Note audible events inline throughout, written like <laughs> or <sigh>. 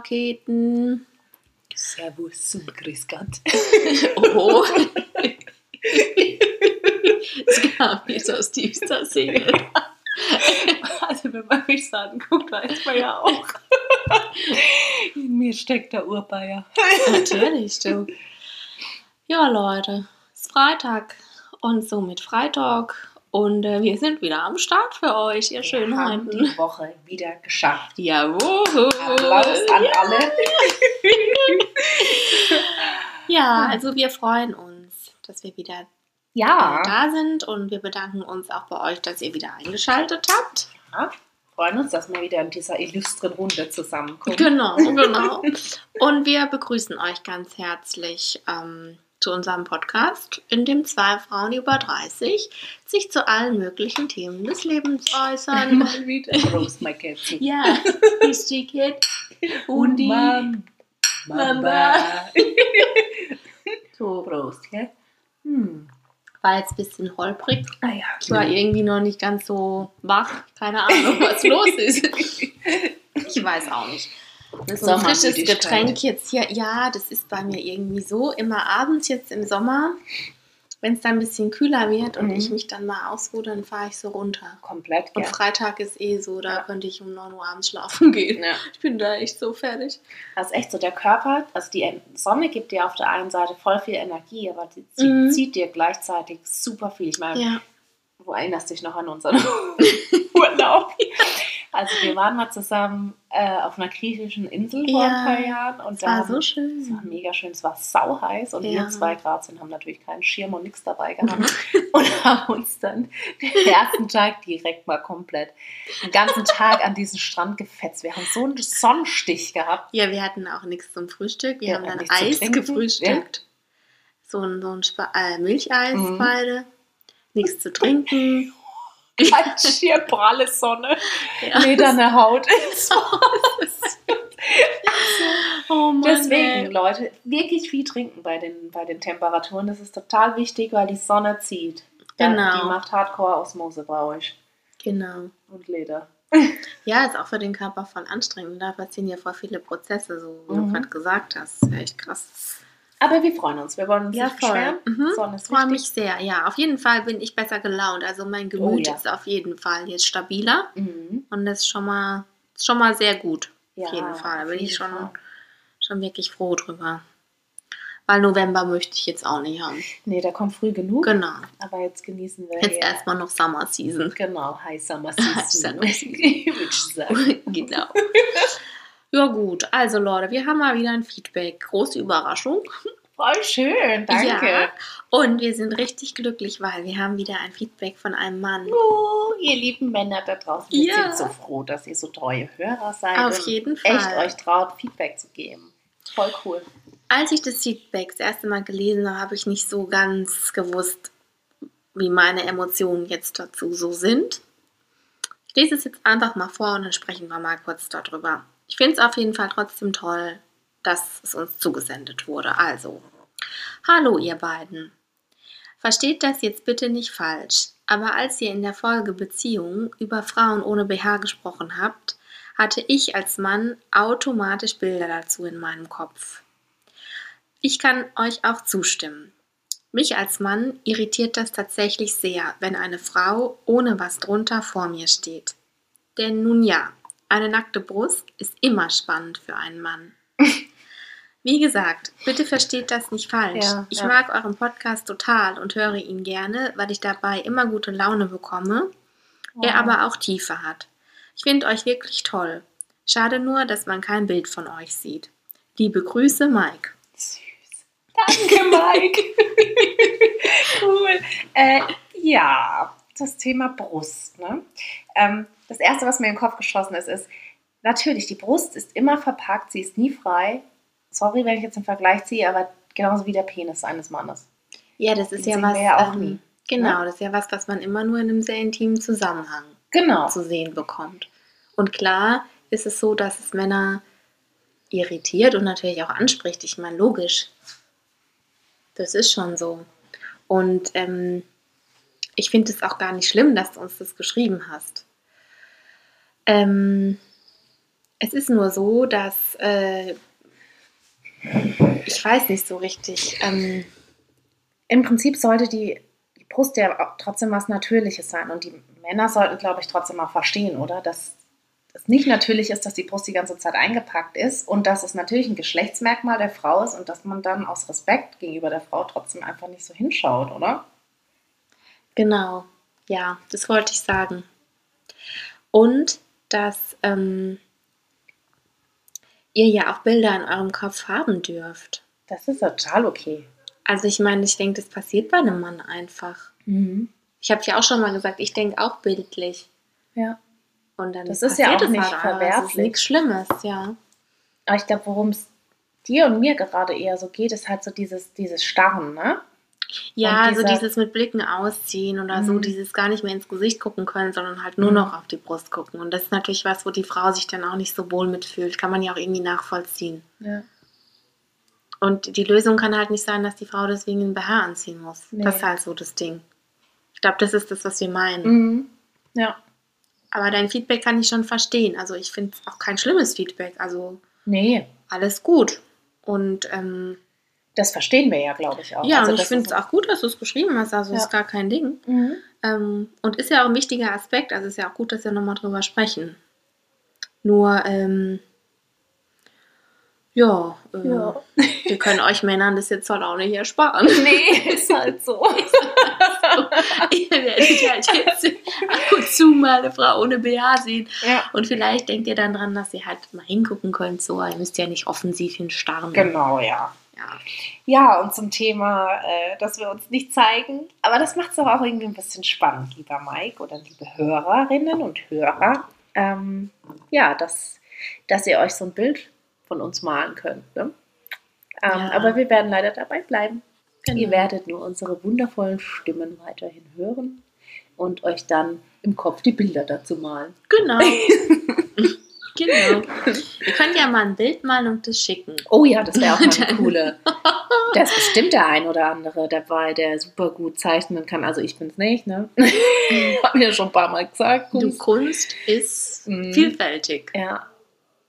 Raketen. Servus und Grüß Gott. Oh. <laughs> Es kam jetzt aus tiefster Seele. Also wenn man mich so anguckt, weiß man ja auch. In mir steckt der Urbayer. Natürlich, du. Ja, Leute, es ist Freitag und somit Freitag. Und äh, wir sind wieder am Start für euch, ihr Wir haben Schönheiten. die Woche wieder geschafft. Jawohl. Applaus an alle. <laughs> Ja, also wir freuen uns, dass wir wieder Ja. da sind und wir bedanken uns auch bei euch, dass ihr wieder eingeschaltet habt. ja. Freuen uns, dass wir wieder in dieser illustren Runde zusammenkommen. Genau, genau. <laughs> Und wir begrüßen euch ganz herzlich ähm, zu unserem Podcast, in dem zwei Frauen über 30 sich zu allen möglichen Themen des Lebens äußern. Mal wieder. Prost, my Kätzchen. ja, ist die Kid. Udi. Mam- Mama. Mama. <laughs> so, Prost, ja? Hm. War jetzt ein bisschen holprig. Ah ja. Ich war irgendwie noch nicht ganz so wach. Keine Ahnung, was los ist. <laughs> Ich weiß auch nicht. So ein frisches. Getränk jetzt hier. Ja, das ist bei mir irgendwie so. Immer abends jetzt im Sommer, wenn es dann ein bisschen kühler wird und Mhm. ich mich dann mal ausruhe, dann fahre ich so runter. Komplett, Und ja. Freitag ist eh so, da Ja. könnte ich um 9 Uhr abends schlafen <laughs> gehen. ja. Ich bin da echt so fertig. Das ist echt so, der Körper, also die Sonne gibt dir auf der einen Seite voll viel Energie, aber sie zieht, Mhm. zieht dir gleichzeitig super viel. Ich meine, du erinnerst dich noch an unseren <laughs> Urlaub. <laughs> Also wir waren mal zusammen äh, auf einer griechischen Insel vor Ja, ein paar Jahren und Es da war so es war schön. mega schön, es war sau heiß und Ja. wir zwei Grad sind, haben natürlich keinen Schirm und nichts dabei <laughs> gehabt und haben uns dann den <laughs> ersten Tag direkt mal komplett den ganzen Tag an diesen Strand gefetzt. Wir haben so einen Sonnenstich gehabt. Ja, wir hatten auch nichts zum Frühstück. Wir Ja, haben dann Eis gefrühstückt. So ein, so ein äh, Milcheis Mhm. beide. Nichts zu trinken. Ganz schier pralle Sonne, Ja. lederne Haut. <laughs> Oh Mann, Deswegen, ey. Leute, wirklich viel trinken bei den, bei den Temperaturen. Das ist total wichtig, weil die Sonne zieht. Ja, Genau. Die macht Hardcore-Osmose bei euch. Genau. Und Leder. <laughs> Ja, ist auch für den Körper voll anstrengend. Da passieren ja voll viele Prozesse, so wie Mhm. du gerade gesagt hast. Ist ja echt krass. Aber wir freuen uns. Wir wollen uns Ja, nicht voll. beschweren. Mhm. Sonne ist Ich freue mich sehr. Ja, auf jeden Fall bin ich besser gelaunt. Also mein Gemüt Oh ja. ist auf jeden Fall jetzt stabiler. Mhm. Und das ist schon mal, ist schon mal sehr gut. Ja, auf jeden Fall. Da bin ich schon, Fall. schon wirklich froh drüber. Weil November möchte ich jetzt auch nicht haben. Nee, der kommt früh genug. Genau. Aber jetzt genießen wir Jetzt hier. erstmal noch Summer Season. Genau, High Summer <laughs> Summer Season. Season. Ich sagen. genau. <laughs> Ja gut, also Leute, wir haben mal wieder ein Feedback. Große Überraschung. Voll schön, danke. Ja. Und wir sind richtig glücklich, weil wir haben wieder ein Feedback von einem Mann. Oh, ihr lieben Männer da draußen, wir Ja. sind so froh, dass ihr so treue Hörer seid. Auf jeden Fall. Echt euch traut, Feedback zu geben. Voll cool. Als ich das Feedback das erste Mal gelesen habe, habe ich nicht so ganz gewusst, wie meine Emotionen jetzt dazu so sind. Ich lese es jetzt einfach mal vor und dann sprechen wir mal kurz darüber. Ich finde es auf jeden Fall trotzdem toll, dass es uns zugesendet wurde. Also, hallo ihr beiden. Versteht das jetzt bitte nicht falsch, aber als ihr in der Folge Beziehung über Frauen ohne BH gesprochen habt, hatte ich als Mann automatisch Bilder dazu in meinem Kopf. Ich kann euch auch zustimmen. Mich als Mann irritiert das tatsächlich sehr, wenn eine Frau ohne was drunter vor mir steht. Denn nun ja, eine nackte Brust ist immer spannend für einen Mann. <laughs> Wie gesagt, bitte versteht das nicht falsch. Ja, ich ja. mag euren Podcast total und höre ihn gerne, weil ich dabei immer gute Laune bekomme, er aber auch Tiefe hat. Ich finde euch wirklich toll. Schade nur, dass man kein Bild von euch sieht. Liebe Grüße, Mike. Süß. Danke, Mike. <laughs> cool. Äh, ja, das Thema Brust. Ne? Ähm, das Erste, was mir in den Kopf geschossen ist, ist, natürlich, die Brust ist immer verpackt, sie ist nie frei. Sorry, wenn ich jetzt einen Vergleich ziehe, aber genauso wie der Penis eines Mannes. Ja, das ist Den ja was. ja auch ähm, nie, Genau, das ist ja was, was man immer nur in einem sehr intimen Zusammenhang Genau. zu sehen bekommt. Und klar ist es so, dass es Männer irritiert und natürlich auch anspricht. Ich meine, logisch. Das ist schon so. Und ähm, ich finde es auch gar nicht schlimm, dass du uns das geschrieben hast. Ähm, Es ist nur so, dass äh, ich weiß nicht so richtig. Ähm, Im Prinzip sollte die, die Brust ja trotzdem was Natürliches sein. Und die Männer sollten, glaube ich, trotzdem auch verstehen, oder? Dass es nicht natürlich ist, dass die Brust die ganze Zeit eingepackt ist und dass es natürlich ein Geschlechtsmerkmal der Frau ist und dass man dann aus Respekt gegenüber der Frau trotzdem einfach nicht so hinschaut, oder? genau, ja, das wollte ich sagen. Und dass ähm, ihr ja auch Bilder in eurem Kopf haben dürft. Das ist total okay. Also ich meine, ich denke, das passiert bei einem Mann einfach. Ich habe ja auch schon mal gesagt, ich denke auch bildlich. Ja. Und dann Das ist ja auch es nicht halt einfach. Es ist verwerflich. nichts Schlimmes, ja. Aber ich glaube, worum es dir und mir gerade eher so geht, ist halt so dieses, dieses Starren, ne? Ja, so dieses mit Blicken ausziehen oder so, Mhm. dieses gar nicht mehr ins Gesicht gucken können, sondern halt nur Mhm. noch auf die Brust gucken. Und das ist natürlich was, wo die Frau sich dann auch nicht so wohl mitfühlt. Kann man ja auch irgendwie nachvollziehen. Ja. Und die Lösung kann halt nicht sein, dass die Frau deswegen einen BH anziehen muss. Nee. Das ist halt so das Ding. Ich glaube, das ist das, was wir meinen. Mhm. Ja. Aber dein Feedback kann ich schon verstehen. Also ich finde es auch kein schlimmes Feedback. Also Nee, alles gut. Und ähm, das verstehen wir ja, glaube ich, auch. ja, Also und ich finde es auch gut, dass du es geschrieben hast. Also Ja. ist gar kein Ding. Mhm. Ähm, und ist ja auch ein wichtiger Aspekt. Also ist ja auch gut, dass wir nochmal drüber sprechen. Nur, ähm, ja, äh, Ja. wir können euch Männern das jetzt halt auch nicht ersparen. <laughs> Nee, <laughs> ist halt so. Ihr werdet halt <laughs> jetzt ab und zu mal eine Frau ohne BH sehen. ja. Und vielleicht denkt ihr dann dran, dass ihr halt mal hingucken könnt. So, ihr müsst ja nicht offensiv hinstarren. Genau, ja. Ja. Ja, und zum Thema, äh, dass wir uns nicht zeigen. Aber das macht es doch auch irgendwie ein bisschen spannend, lieber Mike oder liebe Hörerinnen und Hörer. Ähm, ja, dass, dass ihr euch so ein Bild von uns malen könnt. Ne? Ähm, Ja. Aber wir werden leider dabei bleiben. Genau. Ihr werdet nur unsere wundervollen Stimmen weiterhin hören und euch dann im Kopf die Bilder dazu malen. Genau. <laughs> genau. Ihr könnt ja mal ein Bild malen und das schicken. Oh ja, das wäre auch mal <laughs> eine coole. Da ist bestimmt der ein oder andere dabei, der super gut zeichnen kann. Also ich bin's nicht, ne? <laughs> Hab mir ja schon ein paar Mal gesagt. Du, Kunst ist Mhm. vielfältig. Ja,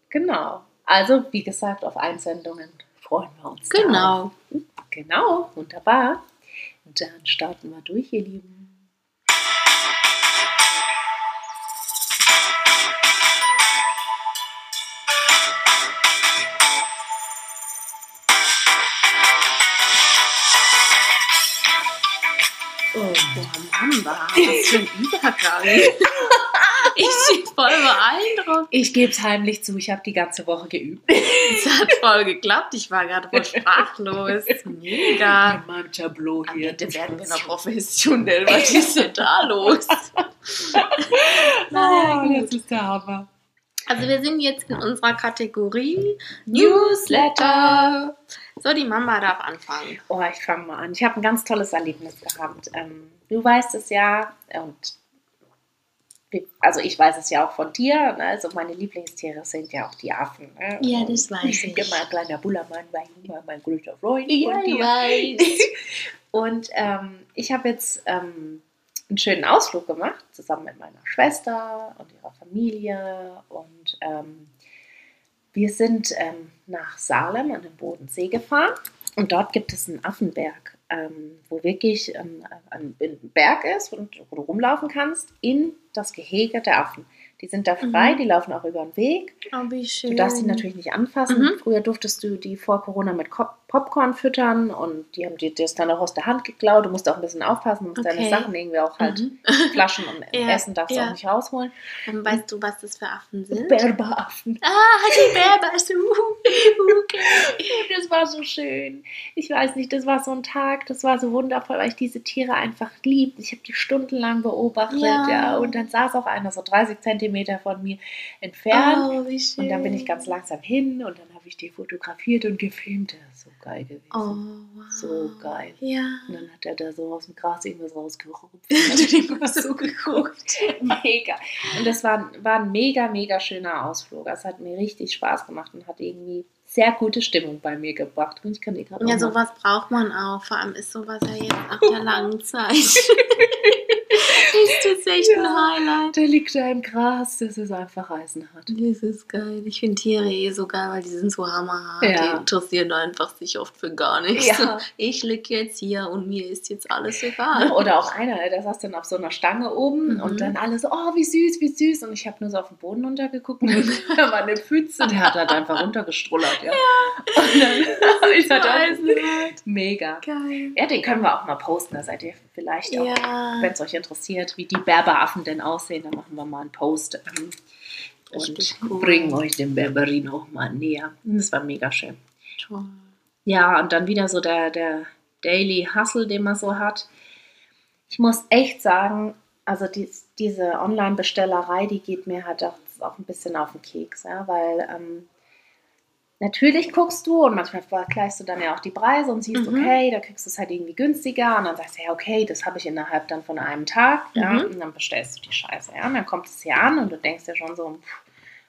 genau. Also, wie gesagt, auf Einsendungen freuen wir uns. Genau. darauf. Genau, wunderbar. Dann starten wir durch, ihr Lieben. Was für ein Übergang. ich bin voll beeindruckt. Ich gebe es heimlich zu, ich habe die ganze Woche geübt. Es hat voll geklappt. Ich war gerade voll sprachlos. <laughs> Mega. Mit meinem Tableau Am hier. Ende werden wir noch <laughs> professionell. Was ist denn da los? <laughs> Naja, Oh, das ist der Hammer. Also wir sind jetzt in unserer Kategorie Newsletter. So, die Mama darf anfangen. Oh, ich fange mal an. Ich habe ein ganz tolles Erlebnis gehabt. Ähm, du weißt es ja und also ich weiß es ja auch von dir. Ne? Also meine Lieblingstiere sind ja auch die Affen. Ne? Ja, das weiß ich. Mein kleiner Bullermann war immer mein größter Freund Ja, von ich dir. weiß. <laughs> Und ähm, ich habe jetzt ähm, einen schönen Ausflug gemacht, zusammen mit meiner Schwester und ihrer Familie. Und ähm, wir sind ähm, nach Salem an den Bodensee gefahren. Und dort gibt es einen Affenberg, ähm, wo wirklich ähm, ein, ein Berg ist, und, wo du rumlaufen kannst, in das Gehege der Affen. Die sind da frei, Mhm. die laufen auch über den Weg. Oh, wie schön. Du darfst sie natürlich nicht anfassen. Mhm. Früher durftest du die vor Corona mit Ko- Popcorn füttern und die haben dir das dann auch aus der Hand geklaut. Du musst auch ein bisschen aufpassen, du musst deine Okay. Sachen irgendwie auch halt Mhm. Flaschen und <laughs> Ja, Essen darfst du ja. auch nicht rausholen. Und weißt du, was das für Affen sind? Berberaffen. Ah, die Berbers. <laughs> Okay. Das war so schön. Ich weiß nicht, das war so ein Tag, das war so wundervoll, weil ich diese Tiere einfach liebe. Ich habe die stundenlang beobachtet, Ja. ja. Und dann saß auch einer so 30 Zentimeter von mir entfernt. Oh, wie schön. Und dann bin ich ganz langsam hin und dann habe ich die fotografiert und gefilmt. Geil gewesen. Oh, wow. So geil. Ja. Und dann hat er da so aus dem Gras irgendwas rausgerupft. <laughs> Hat er die mal so geguckt? <laughs> mega. Und das war, war ein mega, mega schöner Ausflug. Es hat mir richtig Spaß gemacht und hat irgendwie sehr gute Stimmung bei mir gebracht. Und ich kann dir gerade Ja, sowas braucht man auch. Vor allem ist sowas ja jetzt nach der langen Zeit. <laughs> ist das echt ein Ja. Highlight. Der liegt da im Gras, das ist einfach eisenhart. Das ist geil. Ich finde Tiere eh so geil, weil die sind so hammerhart. Ja. Die interessieren einfach sich oft für gar nichts. Ja. Ich lieg jetzt hier und mir ist jetzt alles egal. Oder auch einer, der saß dann auf so einer Stange oben Mhm. und dann alle so, oh, wie süß, wie süß. Und ich habe nur so auf den Boden runtergeguckt und <laughs> da war eine Pfütze, der hat halt einfach runtergestrullert, ja. <laughs> Und dann auch, <laughs> eisenhart. mega. Geil. Ja, den können wir auch mal posten, da seid ihr vielleicht auch, Ja. wenn es euch interessiert, wie die Berberaffen denn aussehen, dann machen wir mal einen Post ähm, und cool. bringen euch den Berberino mal näher. Das war mega schön. Toll. Ja, und dann wieder so der, der Daily Hustle, den man so hat. Ich muss echt sagen, also dies, diese Online-Bestellerei, die geht mir halt auch, auch ein bisschen auf den Keks, ja, weil ähm, natürlich guckst du und manchmal vergleichst du dann ja auch die Preise und siehst, Mhm. okay, da kriegst du es halt irgendwie günstiger und dann sagst du, ja, okay, das habe ich innerhalb dann von einem Tag, ja, Mhm. und dann bestellst du die Scheiße, ja, und dann kommt es hier an und du denkst dir schon so,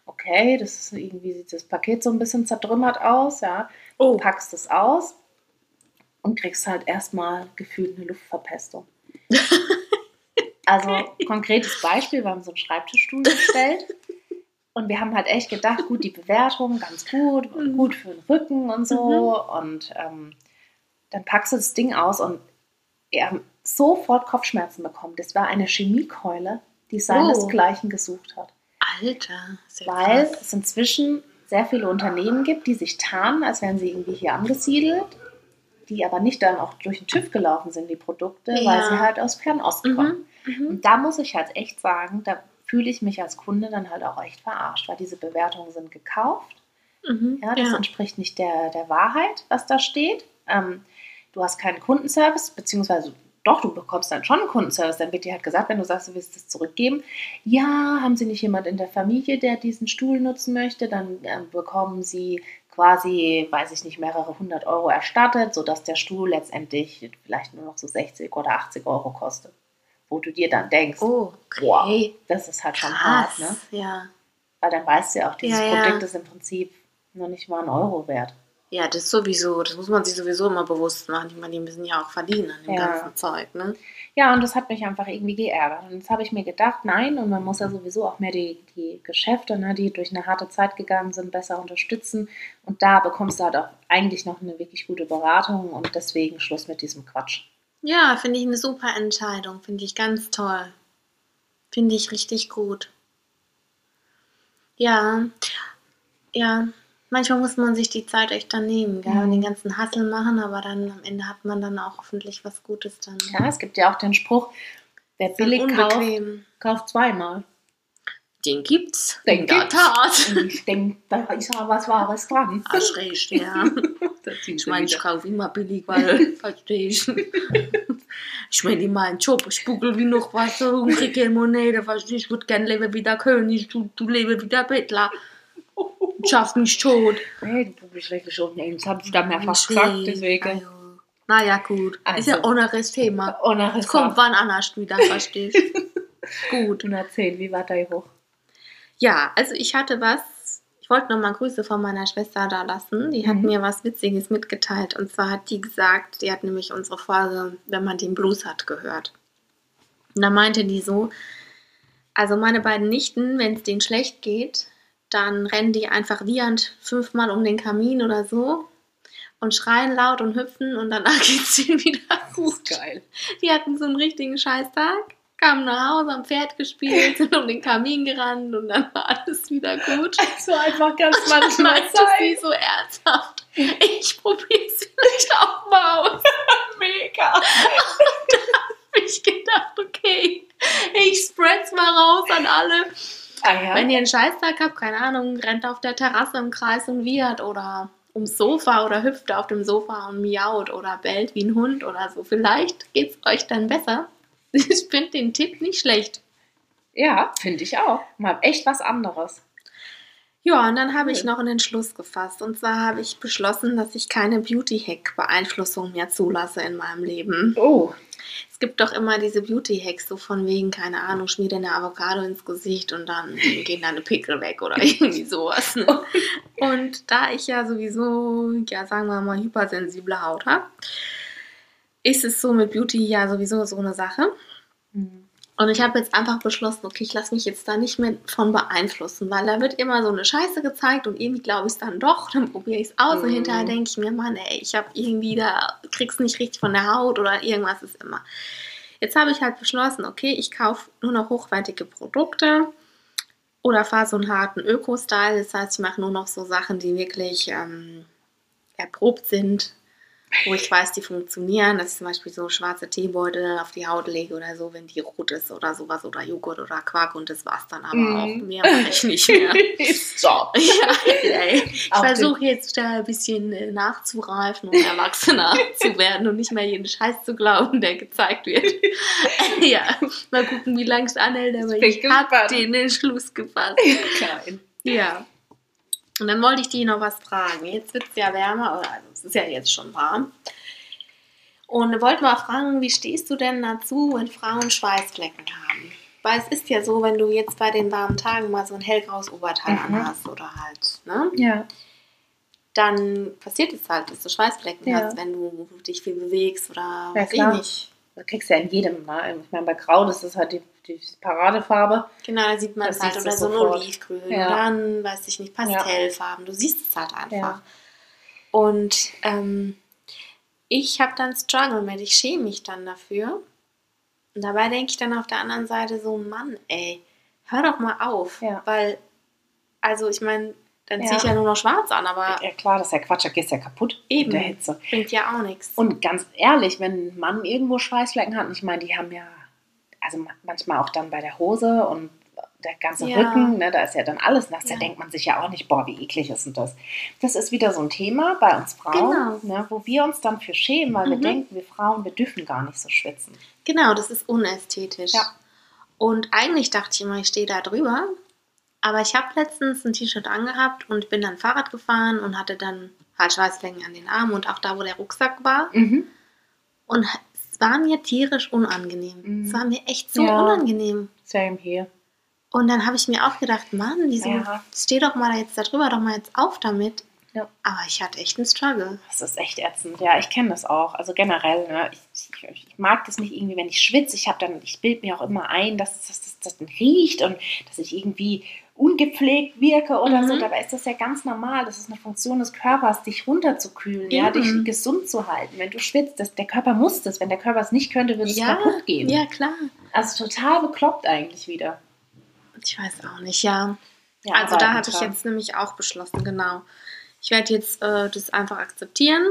okay, das ist irgendwie sieht das Paket so ein bisschen zertrümmert aus, ja, Oh. packst es aus und kriegst halt erstmal gefühlt eine Luftverpestung. <laughs> also konkretes Beispiel, wir haben so einen Schreibtischstuhl bestellt und wir haben halt echt gedacht, gut, die Bewertung ganz gut, <laughs> Mhm. gut für den Rücken und so und ähm, dann packst du das Ding aus und wir haben sofort Kopfschmerzen bekommen. Das war eine Chemiekeule, die seinesgleichen gesucht hat Alter. Ja weil krass. es inzwischen sehr viele Unternehmen gibt, die sich tarnen, als wären sie irgendwie hier angesiedelt, die aber nicht dann auch durch den TÜV gelaufen sind, die Produkte, weil Ja. sie halt aus Fernost kommen. Mhm. Mhm. Und da muss ich halt echt sagen, da fühle ich mich als Kunde dann halt auch echt verarscht, weil diese Bewertungen sind gekauft. Mhm. Ja, das ja. entspricht nicht der, der Wahrheit, was da steht. Ähm, du hast keinen Kundenservice, beziehungsweise doch, du bekommst dann schon einen Kundenservice. Dann wird dir halt gesagt, wenn du sagst, du willst es zurückgeben, ja, haben sie nicht jemand in der Familie, der diesen Stuhl nutzen möchte, dann ähm, bekommen sie quasi, weiß ich nicht, mehrere hundert Euro erstattet, sodass der Stuhl letztendlich vielleicht nur noch so 60 oder 80 Euro kostet. Wo du dir dann denkst, Oh, wow, okay. das ist halt schon Krass. hart, ne? Ja. Weil dann weißt du ja auch, dieses Ja, ja. Produkt ist im Prinzip noch nicht mal einen Euro wert. Ja, das sowieso. Das muss man sich sowieso immer bewusst machen. Ich meine, die müssen ja auch verdienen an dem Ja. ganzen Zeug, ne? Ja, und das hat mich einfach irgendwie geärgert. Und jetzt habe ich mir gedacht, nein, und man muss ja sowieso auch mehr die, die Geschäfte, ne, die durch eine harte Zeit gegangen sind, besser unterstützen. Und da bekommst du halt auch eigentlich noch eine wirklich gute Beratung und deswegen Schluss mit diesem Quatsch. Ja, finde ich eine super Entscheidung. Finde ich ganz toll. Finde ich richtig gut. Ja, ja. Manchmal muss man sich die Zeit echt dann nehmen, gell? Mhm. Und den ganzen Hassel machen, aber dann am Ende hat man dann auch hoffentlich was Gutes dann. Ja, es gibt ja auch den Spruch, wer billig kauft, kauft zweimal. Den gibt's. Den in der gibt's. Tat. Und ich denke, da ist ja was Wahres dran. Hast recht, ja. <laughs> Ich meine, ich kaufe immer billig, weil, <laughs> verstehe ich. Ich meine, in meinen Job, ich buckel wie noch was und kriege keine Monete, verstehe ich. Ich würde gerne leben wie der König, du, du lebe wie der Bettler. Ich <laughs> schaff mich tot. Hey, du bist wirklich unten. Das habe ich da mehrfach Ich gesagt, deswegen. Also, Naja, gut. Ist ja Also. noch das Thema. Und nachher Es kommt wann anders wieder, verstehe ich. gut. Und erzähl, wie war dein Hoch? Ja, also ich hatte was. Ich wollte nochmal Grüße von meiner Schwester da lassen. Die hat Mhm. mir was Witziges mitgeteilt. Und zwar hat die gesagt, die hat nämlich unsere Folge, wenn man den Blues hat, gehört. Und da meinte die so, also meine beiden Nichten, wenn es denen schlecht geht, dann rennen die einfach wiehernd fünfmal um den Kamin oder so und schreien laut und hüpfen und danach <laughs> geht es ihnen wieder gut. Geil. Die hatten so einen richtigen Scheißtag, kamen nach Hause, haben Pferd gespielt, <laughs> sind um den Kamin gerannt und dann war alles wieder gut. So einfach ganz Dann manchmal meinte sie so ernsthaft, ich probiere es vielleicht auch mal aus. <laughs> Mega. Hab ich gedacht, okay, ich spread's mal raus an alle. Ah ja. Wenn ihr einen Scheißtag habt, keine Ahnung, rennt auf der Terrasse im Kreis und wiehert oder ums Sofa oder hüpft auf dem Sofa und miaut oder bellt wie ein Hund oder so. Vielleicht geht's euch dann besser. <laughs> Ich finde den Tipp nicht schlecht. ja, finde ich auch. Mal echt was anderes. Ja, und dann habe ich noch einen Entschluss gefasst. Und zwar habe ich beschlossen, dass ich keine Beauty-Hack-Beeinflussung mehr zulasse in meinem Leben. Oh. Es gibt doch immer diese Beauty-Hacks, so von wegen, keine Ahnung, schmier dir eine Avocado ins Gesicht und dann <laughs> gehen deine Pickel weg oder irgendwie sowas. Ne? Und da ich ja sowieso, ja, sagen wir mal, hypersensible Haut habe, ist es so mit Beauty ja sowieso so eine Sache. Mhm. Und ich habe jetzt einfach beschlossen, okay, ich lasse mich jetzt da nicht mehr von beeinflussen, weil da wird immer so eine Scheiße gezeigt und irgendwie glaube ich es dann doch, dann probiere ich es aus und Mhm. hinterher denke ich mir, Mann, ey, ich habe irgendwie da, krieg's nicht richtig von der Haut oder irgendwas ist immer. Jetzt habe ich halt beschlossen, okay, ich kaufe nur noch hochwertige Produkte oder fahre so einen harten Öko-Style. Das heißt, ich mache nur noch so Sachen, die wirklich ähm, erprobt sind, wo ich weiß, die funktionieren. Dass ich zum Beispiel so schwarze Teebeutel auf die Haut lege oder so, wenn die rot ist oder sowas oder Joghurt oder Quark und das war's dann aber Mhm. auch. Mehr mache ich nicht mehr. <laughs> Stop. <laughs> Ja, ich versuche jetzt da ein bisschen äh, nachzureifen und erwachsener <laughs> zu werden und nicht mehr jeden Scheiß zu glauben, der gezeigt wird. ja, mal gucken, wie lange es anhält, aber bin ich habe den Entschluss gefasst. Klein. Ja. Und dann wollte ich dich noch was fragen. Jetzt wird es ja wärmer, oder also es ist ja jetzt schon warm. Und wollte mal fragen, wie stehst du denn dazu, wenn Frauen Schweißflecken haben? Weil es ist ja so, wenn du jetzt bei den warmen Tagen mal so ein hellgraues Oberteil Mhm. anhast oder halt, ne? Ja. Dann passiert es halt, dass du Schweißflecken Ja. hast, wenn du dich viel bewegst oder Ja, ich klar. nicht. Das kriegst du ja in jedem. Ne? Ich meine, bei Grau, das ist halt die, die Paradefarbe. Genau, da sieht man Das es halt. Oder so ein. Olivgrün. Ja. Ein, weiß ich nicht, Pastellfarben. Du siehst es halt einfach. Ja. Und ähm, ich habe dann Struggle mit. Ich schäme mich dann dafür. Und dabei denke ich dann auf der anderen Seite so, Mann, ey, hör doch mal auf. Ja. Weil, also ich meine, dann Ja. ziehe ich ja nur noch schwarz an, aber Ja, klar, das ist ja Quatsch, da gehst du ja kaputt Eben. in der Hitze. bringt ja auch nichts. Und ganz ehrlich, wenn ein Mann irgendwo Schweißflecken hat, und ich meine, die haben ja, also ma- manchmal auch dann bei der Hose und der ganze Ja. Rücken, ne, da ist ja dann alles nass, da Ja. denkt man sich ja auch nicht, boah, wie eklig ist denn das? Das ist wieder so ein Thema bei uns Frauen, Genau. ne, wo wir uns dann für schämen, weil wir Mhm. denken, wir Frauen, wir dürfen gar nicht so schwitzen. Genau, das ist unästhetisch. Ja. Und eigentlich dachte ich immer, ich stehe da drüber. Aber ich habe letztens ein T-Shirt angehabt und bin dann Fahrrad gefahren und hatte dann Schweißflecken an den Armen und auch da, wo der Rucksack war. Mhm. Und war mir tierisch unangenehm. Mhm. Es war mir echt so Ja. unangenehm. Same hier. Und dann habe ich mir auch gedacht, Mann, wieso Ja. steh doch mal jetzt da drüber, doch mal jetzt auf damit. Ja. Aber ich hatte echt einen Struggle. Das ist echt ätzend. Ja, ich kenne das auch. Also generell, ne, ich, ich, ich mag das nicht irgendwie, wenn ich schwitze. Ich habe dann, ich bilde mir auch immer ein, dass das, das, das dann riecht und dass ich irgendwie ungepflegt wirke oder so. Mhm. Dabei ist das ja ganz normal. Das ist eine Funktion des Körpers, dich runterzukühlen, ja, dich gesund zu halten. Wenn du schwitzt, das, der Körper muss das. Wenn der Körper es nicht könnte, würde es Ja, kaputt gehen. Ja, klar. Also total bekloppt eigentlich wieder. Ich weiß auch nicht, ja. Ja, also da hatte ich jetzt nämlich auch beschlossen, genau. Ich werde jetzt äh, das einfach akzeptieren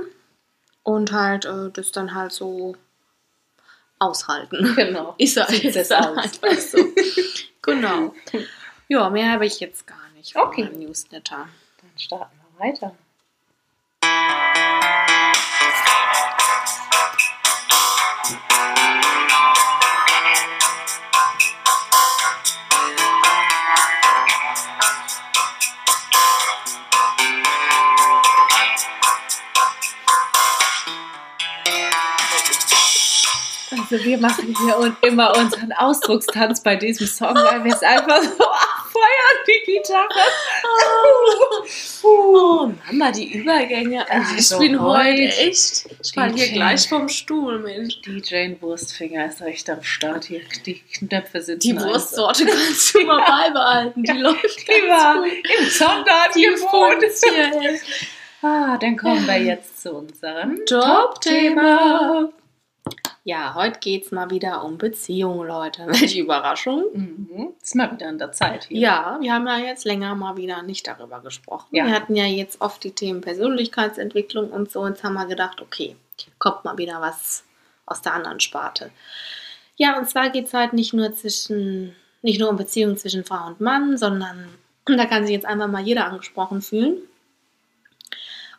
und halt äh, das dann halt so aushalten. Genau. Ich sage jetzt <laughs> aus. so. genau. <laughs> Ja, mehr habe ich jetzt gar nicht Okay. Newsletter. Dann starten wir weiter. Also wir machen hier und immer unseren Ausdruckstanz bei diesem Song, weil wir es einfach so abfeuern, die Gitarre. Oh, Mama, die Übergänge. Also ich Also bin heute echt. Ich fall hier gleich vom Stuhl, Mensch. DJ Wurstfinger ist recht am Start hier. Die Knöpfe sitzen Die einfach. Wurstsorte kannst du mal <laughs> beibehalten. Die läuft Die war gut. im funktioniert. Ah, dann kommen wir jetzt zu unserem Top-Thema. Ja, heute geht es mal wieder um Beziehungen, Leute. <laughs> Welche Überraschung. Mhm. Ist mal wieder an der Zeit hier. Ja, wir haben ja jetzt länger mal wieder nicht darüber gesprochen. Ja. Wir hatten ja jetzt oft die Themen Persönlichkeitsentwicklung und so. Jetzt haben wir gedacht, okay, kommt mal wieder was aus der anderen Sparte. Ja, und zwar geht es heute nicht nur zwischen, nicht nur um Beziehungen zwischen Frau und Mann, sondern <laughs> da kann sich jetzt einfach mal jeder angesprochen fühlen.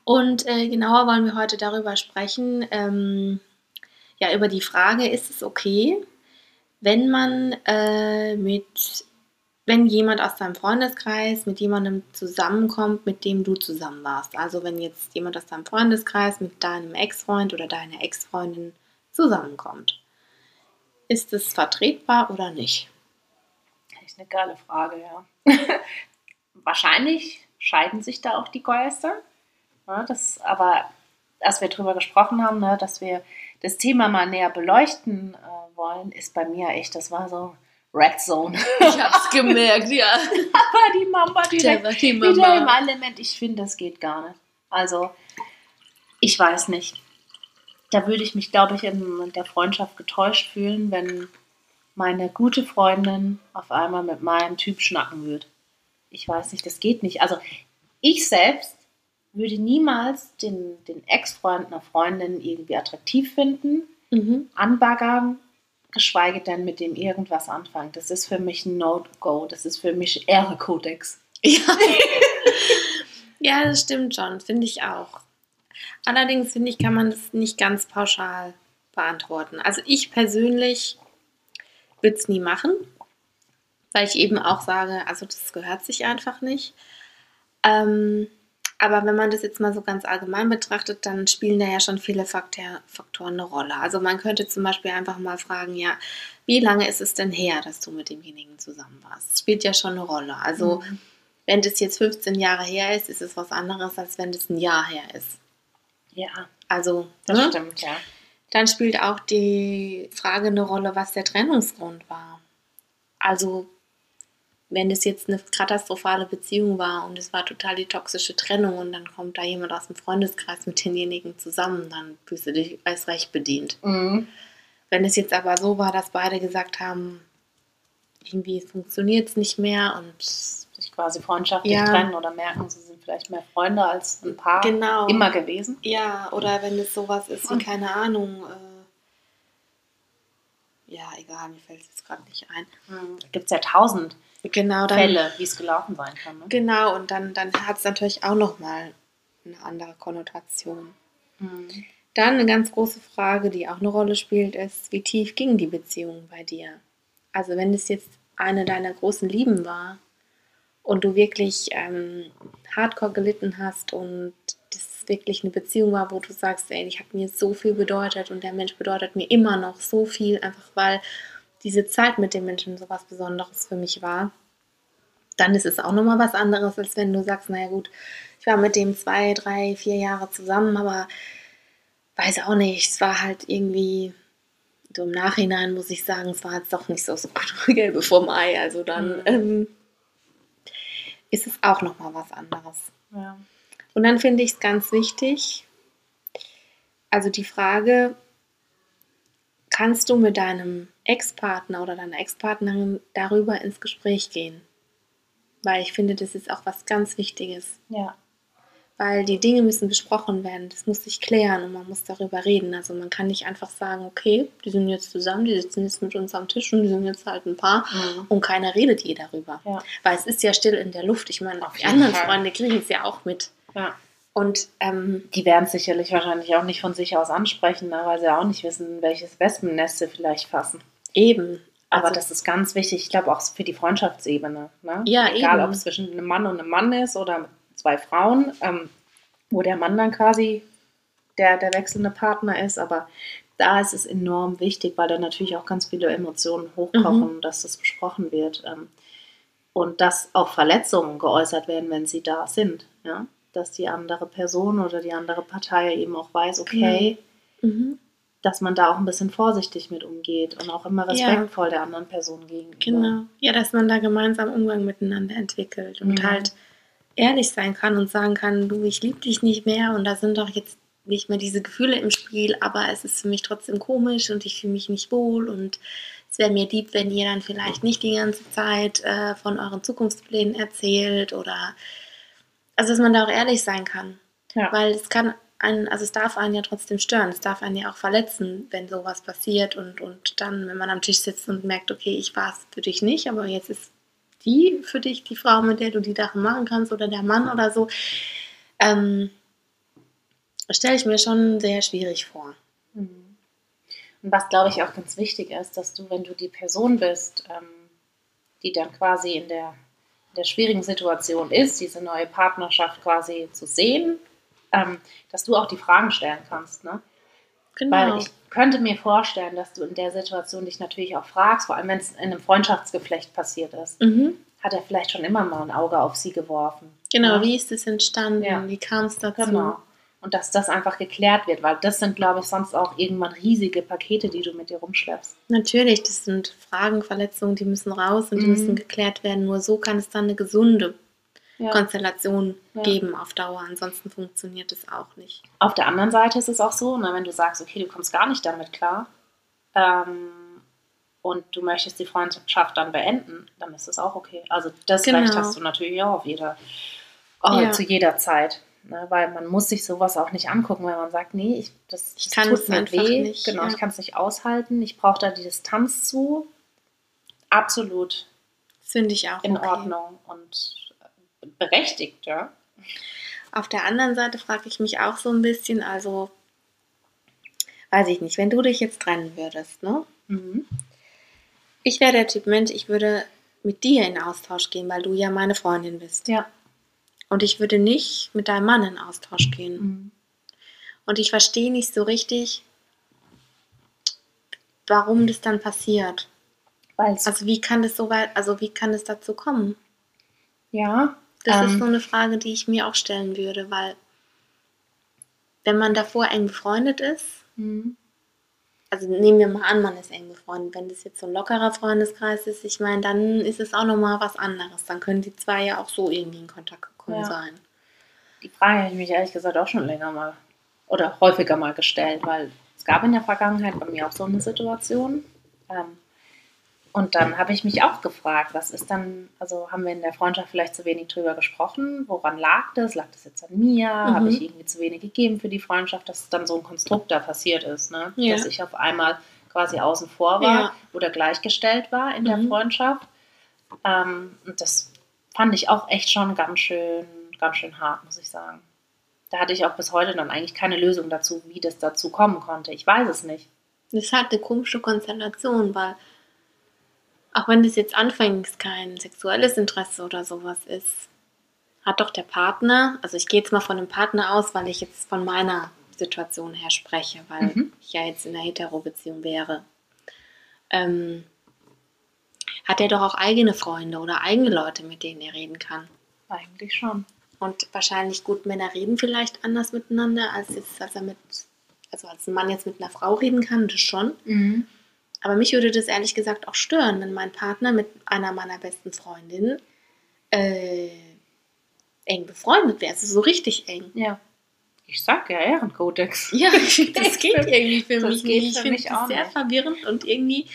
Und äh, genauer wollen wir heute darüber sprechen, ähm, ja, über die Frage, ist es okay, wenn man äh, mit, wenn jemand aus deinem Freundeskreis mit jemandem zusammenkommt, mit dem du zusammen warst. Also wenn jetzt jemand aus deinem Freundeskreis mit deinem Ex-Freund oder deiner Ex-Freundin zusammenkommt. Ist es vertretbar oder nicht? Das ist eine geile Frage, ja. <laughs> Wahrscheinlich scheiden sich da auch die Geister. Ja, das, aber als wir drüber gesprochen haben, ne, dass wir das Thema mal näher beleuchten äh, wollen, ist bei mir echt, das war so Red Zone. Ich hab's gemerkt, ja. <laughs> Aber die Mama direkt war die wieder im Element. Ich finde, das geht gar nicht. Also, ich weiß nicht. Da würde ich mich, glaube ich, in der Freundschaft getäuscht fühlen, wenn meine gute Freundin auf einmal mit meinem Typ schnacken würde. Ich weiß nicht, das geht nicht. Also, ich selbst würde niemals den, den Ex-Freund einer Freundin irgendwie attraktiv finden, Mhm. anbaggern, geschweige denn mit dem irgendwas anfangen. Das ist für mich ein No-Go. Das ist für mich Ehre-Kodex. Ja. <laughs> ja, das stimmt schon, finde ich auch. Allerdings finde ich, kann man das nicht ganz pauschal beantworten. Also ich persönlich würde es nie machen, weil ich eben auch sage, also das gehört sich einfach nicht. Ähm, aber wenn man das jetzt mal so ganz allgemein betrachtet, dann spielen da ja schon viele Faktor, Faktoren eine Rolle. Also man könnte zum Beispiel einfach mal fragen, ja, wie lange ist es denn her, dass du mit demjenigen zusammen warst? Das spielt ja schon eine Rolle. Also Mhm. wenn das jetzt 15 Jahre her ist, ist es was anderes, als wenn das ein Jahr her ist. Ja, Also, das ne? stimmt, ja. dann spielt auch die Frage eine Rolle, was der Trennungsgrund war. Also, wenn es jetzt eine katastrophale Beziehung war und es war total die toxische Trennung und dann kommt da jemand aus dem Freundeskreis mit denjenigen zusammen, dann fühlst du dich als recht bedient. Mhm. Wenn es jetzt aber so war, dass beide gesagt haben, irgendwie funktioniert es nicht mehr und Sich quasi freundschaftlich Ja. trennen oder merken, sie sind vielleicht mehr Freunde als ein Paar genau. immer gewesen. Ja, oder wenn es sowas ist wie, keine Ahnung, äh, ja, egal, mir fällt es jetzt gerade nicht ein. Da gibt es ja tausend Genau, dann, Fälle, wie es gelaufen sein kann. Ne? Genau, und dann, dann hat es natürlich auch nochmal eine andere Konnotation. Mhm. Dann eine ganz große Frage, die auch eine Rolle spielt, ist, wie tief ging die Beziehung bei dir? Also wenn es jetzt eine deiner großen Lieben war und du wirklich ähm, hardcore gelitten hast und das wirklich eine Beziehung war, wo du sagst, ey, die hat mir so viel bedeutet und der Mensch bedeutet mir immer noch so viel, einfach weil diese Zeit mit dem Menschen so was Besonderes für mich war, dann ist es auch nochmal was anderes, als wenn du sagst, naja gut, ich war mit dem zwei, drei, vier Jahre zusammen, aber weiß auch nicht, es war halt irgendwie, so im Nachhinein muss ich sagen, es war jetzt doch nicht so so gelbe vom Ei, also dann Mhm. ähm, ist es auch nochmal was anderes. Ja. Und dann finde ich es ganz wichtig, also die Frage, kannst du mit deinem Ex-Partner oder deiner Ex-Partnerin darüber ins Gespräch gehen? Weil ich finde, das ist auch was ganz Wichtiges. ja. Weil die Dinge müssen besprochen werden, das muss sich klären und man muss darüber reden. Also man kann nicht einfach sagen, okay, die sind jetzt zusammen, die sitzen jetzt mit uns am Tisch und die sind jetzt halt ein Paar Mhm. und keiner redet je darüber. Ja. Weil es ist ja still in der Luft. Ich meine, Auf die anderen Fall. Freunde kriegen es ja auch mit. Ja. Und ähm, Die werden es sicherlich wahrscheinlich auch nicht von sich aus ansprechen, ne, weil sie auch nicht wissen, welches Wespennest sie vielleicht fassen. eben. Aber Also- das ist ganz wichtig, ich glaube auch für die Freundschaftsebene. Ne? Ja, Egal, eben. ob es zwischen einem Mann und einem Mann ist oder zwei Frauen, ähm, wo der Mann dann quasi der, der wechselnde Partner ist. Aber da ist es enorm wichtig, weil da natürlich auch ganz viele Emotionen hochkochen, dass das besprochen wird. Ähm, und dass auch Verletzungen geäußert werden, wenn sie da sind. Ja? Dass die andere Person oder die andere Partei eben auch weiß, okay, Mhm. dass man da auch ein bisschen vorsichtig mit umgeht und auch immer Ja. respektvoll der anderen Person gegenüber. Genau. Ja, dass man da gemeinsam Umgang miteinander entwickelt und Mhm. halt ehrlich sein kann und sagen kann, du, ich liebe dich nicht mehr und da sind doch jetzt nicht mehr diese Gefühle im Spiel, aber es ist für mich trotzdem komisch und ich fühle mich nicht wohl und es wäre mir lieb, wenn ihr dann vielleicht nicht die ganze Zeit äh, von euren Zukunftsplänen erzählt oder also dass man da auch ehrlich sein kann. Ja. Weil es kann einen, also es darf einen ja trotzdem stören, es darf einen ja auch verletzen, wenn sowas passiert und, und dann, wenn man am Tisch sitzt und merkt, okay, ich war es für dich nicht, aber jetzt ist die für dich die Frau, mit der du die Sachen machen kannst oder der Mann oder so, ähm, stelle ich mir schon sehr schwierig vor. Mhm. Und was, glaube ich, auch ganz wichtig ist, dass du, wenn du die Person bist, ähm, die dann quasi in der, der schwierigen Situation ist, diese neue Partnerschaft quasi zu sehen, ähm, dass du auch die Fragen stellen kannst. Ne? Genau. Weil ich könnte mir vorstellen, dass du in der Situation dich natürlich auch fragst, vor allem wenn es in einem Freundschaftsgeflecht passiert ist, mhm. hat er vielleicht schon immer mal ein Auge auf sie geworfen. Genau, Ne? wie ist es entstanden? Ja. Wie kam es dazu? Genau. Und dass das einfach geklärt wird, weil das sind, glaube ich, sonst auch irgendwann riesige Pakete, die du mit dir rumschleppst. Natürlich, das sind Fragen, Verletzungen, die müssen raus und die Mhm. müssen geklärt werden. Nur so kann es dann eine gesunde Ja. Konstellation Ja. geben auf Dauer. Ansonsten funktioniert es auch nicht. Auf der anderen Seite ist es auch so, ne, wenn du sagst, okay, du kommst gar nicht damit klar ähm, und du möchtest die Freundschaft dann beenden, dann ist das auch okay. Also das Genau. Recht hast du natürlich auch auf jeder, oh, Ja. zu jeder Zeit. Ne, weil man muss sich sowas auch nicht angucken, wenn man sagt, nee, ich, das, Ich das kann tut es mir weh. nicht, Genau, ja. ich kann es nicht aushalten. Ich brauche da die Distanz zu. Absolut finde ich auch in okay. Ordnung und äh, berechtigt, ja. Auf der anderen Seite frage ich mich auch so ein bisschen, also weiß ich nicht, wenn du dich jetzt trennen würdest, ne? Mhm. Ich wäre der Typ Mensch, ich würde mit dir in Austausch gehen, weil du ja meine Freundin bist. Ja. Und ich würde nicht mit deinem Mann in Austausch gehen. Mhm. Und ich verstehe nicht so richtig, warum das dann passiert. Weil es, Also wie kann das so weit, also wie kann es dazu kommen? ja, Das ist ähm, so eine Frage, die ich mir auch stellen würde, weil wenn man davor eng befreundet ist, mhm. also nehmen wir mal an, man ist eng befreundet, wenn das jetzt so ein lockerer Freundeskreis ist, ich meine, dann ist es auch nochmal was anderes. Dann können die zwei ja auch so irgendwie in Kontakt Ja. sein. Die Frage habe ich mich ehrlich gesagt auch schon länger mal oder häufiger mal gestellt, weil es gab in der Vergangenheit bei mir auch so eine Situation. Ähm, und dann habe ich mich auch gefragt, was ist dann, also haben wir in der Freundschaft vielleicht zu wenig drüber gesprochen? Woran lag das? Lag das jetzt an mir? Mhm. Habe ich irgendwie zu wenig gegeben für die Freundschaft, dass dann so ein Konstrukt da passiert ist, ne? Ja. dass ich auf einmal quasi außen vor war Ja. oder gleichgestellt war in der Mhm. Freundschaft. Ähm, und das fand ich auch echt schon ganz schön, ganz schön hart, muss ich sagen. Da hatte ich auch bis heute dann eigentlich keine Lösung dazu, wie das dazu kommen konnte. Ich weiß es nicht. Das ist halt eine komische Konstellation, weil auch wenn das jetzt anfänglich kein sexuelles Interesse oder sowas ist, hat doch der Partner, also ich gehe jetzt mal von dem Partner aus, weil ich jetzt von meiner Situation her spreche, weil Mhm. ich ja jetzt in einer Hetero-Beziehung wäre, ähm, hat er doch auch eigene Freunde oder eigene Leute, mit denen er reden kann. Eigentlich schon. Und wahrscheinlich gut, Männer reden vielleicht anders miteinander, als jetzt, als er mit, also als ein Mann jetzt mit einer Frau reden kann, das schon. Aber mich würde das ehrlich gesagt auch stören, wenn mein Partner mit einer meiner besten Freundinnen äh, eng befreundet wäre. Also so richtig eng. Ja. Ich sag ja Ehrenkodex. Ja, <laughs> das geht irgendwie für Das mich nicht. Ich finde auch sehr verwirrend und irgendwie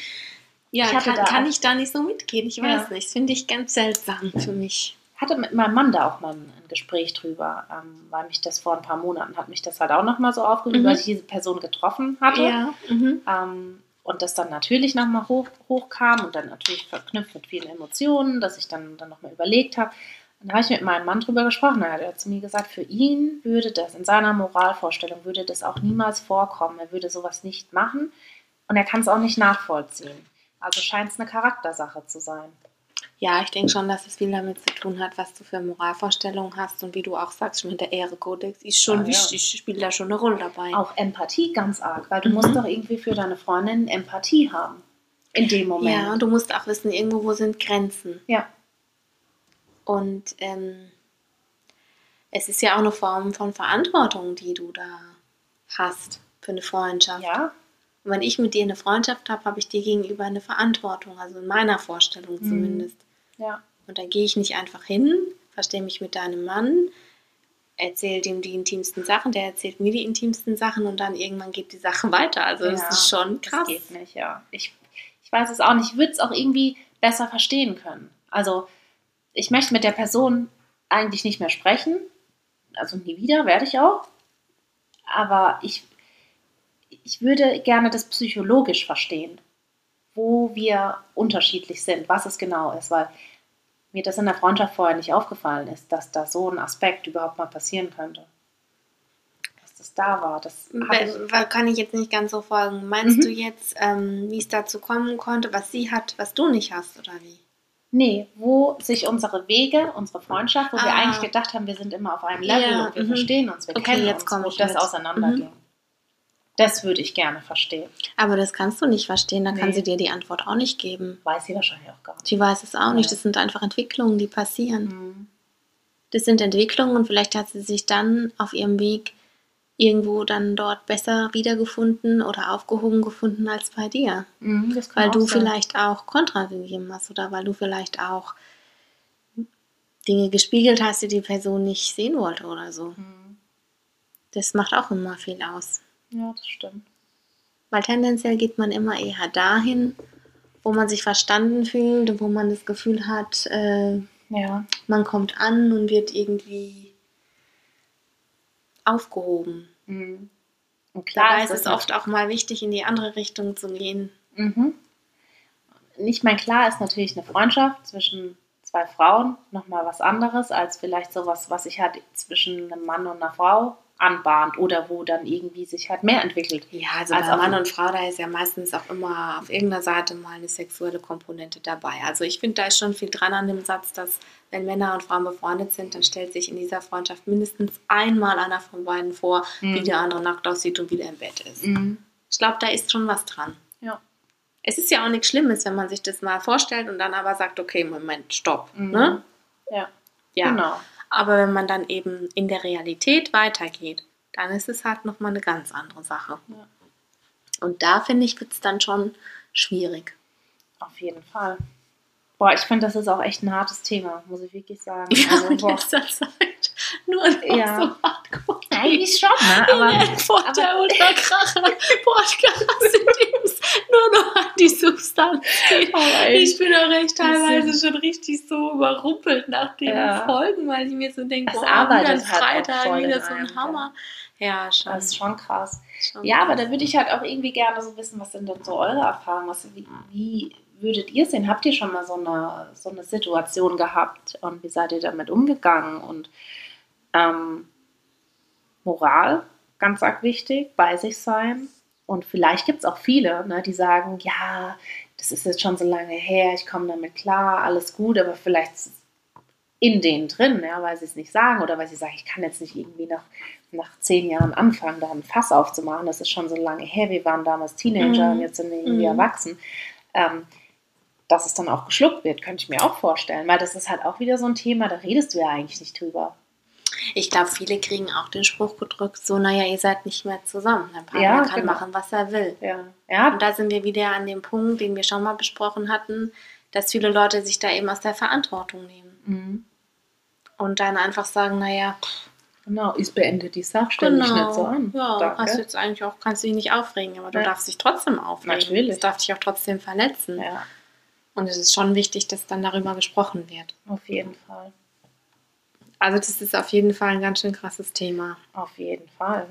ja, Ich kann, da kann ich da nicht so mitgehen. Ich weiß Ja. nicht. Das finde ich ganz seltsam für mich. hatte mit meinem Mann da auch mal ein Gespräch drüber, ähm, weil mich das vor ein paar Monaten hat mich das halt auch nochmal so aufgeregt, Mhm. weil ich diese Person getroffen hatte. Ja. Mhm. Ähm, und das dann natürlich nochmal hoch, hochkam und dann natürlich verknüpft mit vielen Emotionen, dass ich dann, dann nochmal überlegt habe. Und da habe ich mit meinem Mann drüber gesprochen. Er hat zu mir gesagt, für ihn würde das, in seiner Moralvorstellung, würde das auch niemals vorkommen. Er würde sowas nicht machen und er kann es auch nicht nachvollziehen. Also scheint es eine Charaktersache zu sein. Ja, ich denke schon, dass es viel damit zu tun hat, was du für Moralvorstellungen hast und wie du auch sagst, schon der Ehrekodex ist schon Ah, ja. wichtig, spielt da schon eine Rolle dabei. Auch Empathie ganz arg, weil du Mhm. musst doch irgendwie für deine Freundin Empathie haben. In dem Moment. Ja, du musst auch wissen, irgendwo wo sind Grenzen. Ja. Und ähm, es ist ja auch eine Form von Verantwortung, die du da hast für eine Freundschaft. ja. Und wenn ich mit dir eine Freundschaft habe, habe ich dir gegenüber eine Verantwortung, also in meiner Vorstellung Mhm. zumindest. Ja. Und dann gehe ich nicht einfach hin, verstehe mich mit deinem Mann, erzähle ihm die intimsten Sachen, der erzählt mir die intimsten Sachen und dann irgendwann geht die Sache <laughs> weiter. Also das Ja, ist schon krass. Das geht nicht, ja. Ich, ich weiß es auch nicht. Ich würde es auch irgendwie besser verstehen können. Also, ich möchte mit der Person eigentlich nicht mehr sprechen. Also nie wieder, werde ich auch. Aber ich, ich würde gerne das psychologisch verstehen, wo wir unterschiedlich sind, was es genau ist, weil mir das in der Freundschaft vorher nicht aufgefallen ist, dass da so ein Aspekt überhaupt mal passieren könnte. Dass das da war. Das ich, Kann ich jetzt nicht ganz so folgen. Meinst Mhm. du jetzt, ähm, wie es dazu kommen konnte, was sie hat, was du nicht hast, oder wie? Nee, wo sich unsere Wege, unsere Freundschaft, wo wir Ah. eigentlich gedacht haben, wir sind immer auf einem Level Ja, und wir mhm. verstehen uns, wir Okay, kennen jetzt uns, wo das auseinanderging. Das würde ich gerne verstehen. Aber das kannst du nicht verstehen, da kann Nee. sie dir die Antwort auch nicht geben. Weiß sie wahrscheinlich auch gar nicht. Sie weiß es auch nicht. Das sind einfach Entwicklungen, die passieren. Mhm. Das sind Entwicklungen und vielleicht hat sie sich dann auf ihrem Weg irgendwo dann dort besser wiedergefunden oder aufgehoben gefunden als bei dir. Mhm, kann Weil du sein. vielleicht auch Kontra gegeben hast oder weil du vielleicht auch Dinge gespiegelt hast, die die Person nicht sehen wollte oder so. Mhm. Das macht auch immer viel aus. Ja, das stimmt. Weil tendenziell geht man immer eher dahin, wo man sich verstanden fühlt und wo man das Gefühl hat, äh, Ja. man kommt an und wird irgendwie aufgehoben. Mhm. Klar Dabei ist es oft auch mal wichtig, in die andere Richtung zu gehen. Mhm. Ich meine, klar ist natürlich eine Freundschaft zwischen zwei Frauen nochmal was anderes als vielleicht sowas, was sich halt zwischen einem Mann und einer Frau anbahnt oder wo dann irgendwie sich halt mehr entwickelt. Ja, also Als bei auf- Mann und Frau, da ist ja meistens auch immer auf irgendeiner Seite mal eine sexuelle Komponente dabei. Also ich finde, da ist schon viel dran an dem Satz, dass wenn Männer und Frauen befreundet sind, dann stellt sich in dieser Freundschaft mindestens einmal einer von beiden vor, wie Mhm. der andere nackt aussieht und wie der im Bett ist. Mhm. Ich glaube, da ist schon was dran. Ja. Es ist ja auch nichts Schlimmes, wenn man sich das mal vorstellt und dann aber sagt, okay, Moment, stopp. Mhm. Ne? Ja, Ja. genau. Aber wenn man dann eben in der Realität weitergeht, dann ist es halt nochmal eine ganz andere Sache. Ja. Und da finde ich, wird es dann schon schwierig. Auf jeden Fall. Boah, ich finde, das ist auch echt ein hartes Thema, muss ich wirklich sagen. <laughs> Ja, Also, boah, letzter Zeit nur noch Ja. so hardcore. eigentlich schon, ne? Aber Aber, vor der Unterkracher Podcast, in dem es nur noch an die Substanz geht. Ich bin auch echt teilweise Das schon richtig so überrumpelt nach den Ja. Folgen, weil ich mir so denke, Es boah, ein halt Freitag, voll wieder so ein Hammer. Ja, schon. das ist schon krass. schon Ja, aber krass. da würde ich halt auch irgendwie gerne so wissen, was sind denn so eure Erfahrungen? Was, wie, wie würdet ihr sehen? Habt ihr schon mal so eine, so eine Situation gehabt und wie seid ihr damit umgegangen? Und ähm, Moral, ganz arg wichtig, bei sich sein. Und vielleicht gibt es auch viele, ne, die sagen, ja, das ist jetzt schon so lange her, ich komme damit klar, alles gut, aber vielleicht in denen drin, ja, weil sie es nicht sagen oder weil sie sagen, ich kann jetzt nicht irgendwie nach, nach zehn Jahren anfangen, da ein Fass aufzumachen. Das ist schon so lange her. Wir waren damals Teenager Mhm. und jetzt sind wir irgendwie Mhm. erwachsen. Ähm, dass es dann auch geschluckt wird, könnte ich mir auch vorstellen, weil das ist halt auch wieder so ein Thema, da redest du ja eigentlich nicht drüber. Ich glaube, viele kriegen auch den Spruch gedrückt, so, naja, ihr seid nicht mehr zusammen. Der Partner Ja, kann genau. machen, was er will. Ja, ja Und da sind wir wieder an dem Punkt, den wir schon mal besprochen hatten, dass viele Leute sich da eben aus der Verantwortung nehmen. mhm. Und dann einfach sagen, naja, genau, ist beendet die Sache, stell dich nicht so an. Ja, Danke. hast du jetzt eigentlich auch, kannst dich nicht aufregen, aber du Ja. darfst dich trotzdem aufregen. Natürlich. Es darf dich auch trotzdem verletzen. ja, Und es ist schon wichtig, dass dann darüber gesprochen wird. auf jeden Fall. Also das ist auf jeden Fall ein ganz schön krasses Thema. Auf jeden Fall.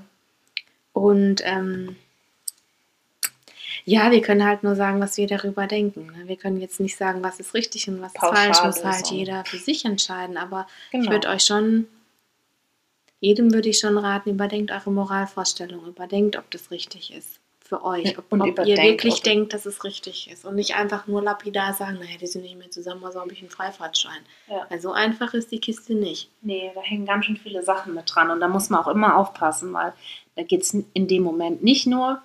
Und ähm, ja, wir können halt nur sagen, was wir darüber denken. ne? Wir können jetzt nicht sagen, was ist richtig und was ist falsch. Muss halt jeder für sich entscheiden. Aber ich Genau. würde euch schon, jedem würde ich schon raten, überdenkt eure Moralvorstellung. Überdenkt, ob das richtig ist für euch. Ob, Und ob ihr wirklich denkt, dass es richtig ist. Und nicht einfach nur lapidar sagen, naja, die sind nicht mehr zusammen, also habe ich einen Freifahrtschein. Ja. Weil so einfach ist die Kiste nicht. Nee, da hängen ganz schön viele Sachen mit dran und da muss man auch immer aufpassen, weil da geht es in dem Moment nicht nur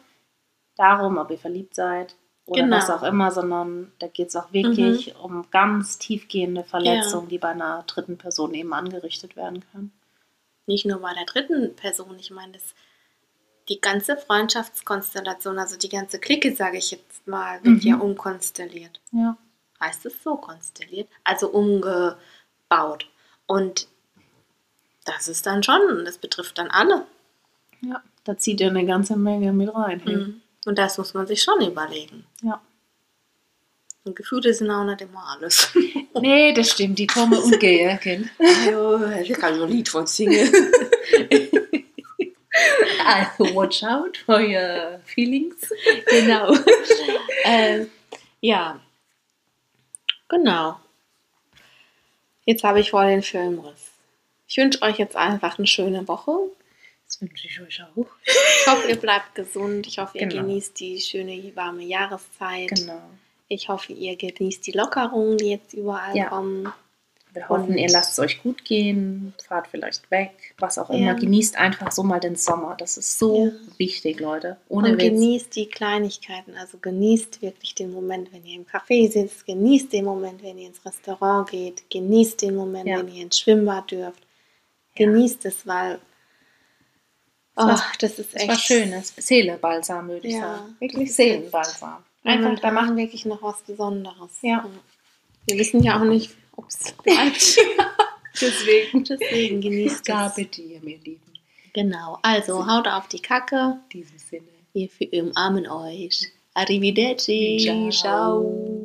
darum, ob ihr verliebt seid oder Genau. was auch immer, sondern da geht es auch wirklich um ganz tiefgehende Verletzungen, die bei einer dritten Person eben angerichtet werden können. nicht nur bei der dritten Person, ich meine, das, die ganze Freundschaftskonstellation, also die ganze Clique, sage ich jetzt mal, wird Mhm. ja umkonstelliert. Ja. Heißt es so, konstelliert? Also umgebaut. Und das ist dann schon, das betrifft dann alle. ja. Da zieht ihr eine ganze Menge mit rein. Mhm. Und das muss man sich schon überlegen. Ja. Und Gefühle sind auch nicht immer alles. <laughs> Nee, das stimmt, die kommen umgehen, Kind. <laughs> ich kann so ein Lied von singen. <laughs> Also, <laughs> watch out for your feelings. genau. <laughs> ähm, ja. Genau. Jetzt habe ich vor den Filmriss. Ich wünsche euch jetzt einfach eine schöne Woche. Das wünsche ich euch auch. Ich hoffe, ihr bleibt gesund. Ich hoffe, ihr Genau. genießt die schöne warme Jahreszeit. Genau. Ich hoffe, ihr genießt die Lockerungen, die jetzt überall Ja. kommen. Wir hoffen, Und- ihr lasst es euch gut gehen, fahrt vielleicht weg, was auch immer. Ja. Genießt einfach so mal den Sommer. Das ist so Ja. wichtig, Leute. Ohne und Witz. genießt die Kleinigkeiten. Also genießt wirklich den Moment, wenn ihr im Café sitzt. Genießt den Moment, wenn ihr ins Restaurant geht. Genießt den Moment, Ja. wenn ihr ins Schwimmbad dürft. Genießt es, weil Oh, das ist Das echt war schönes. Seelebalsam, würde ich Ja, sagen. das Wirklich ist Seelenbalsam. Einfach, da machen wirklich noch was Besonderes. Ja. Wir wissen ja auch nicht, ob es bleibt. deswegen. Deswegen genießt es. Gabe dir, mir Lieben. Genau. Also, haut auf die Kacke. In diesem Sinne. Wir umarmen euch. Arrivederci. Ciao. Ciao.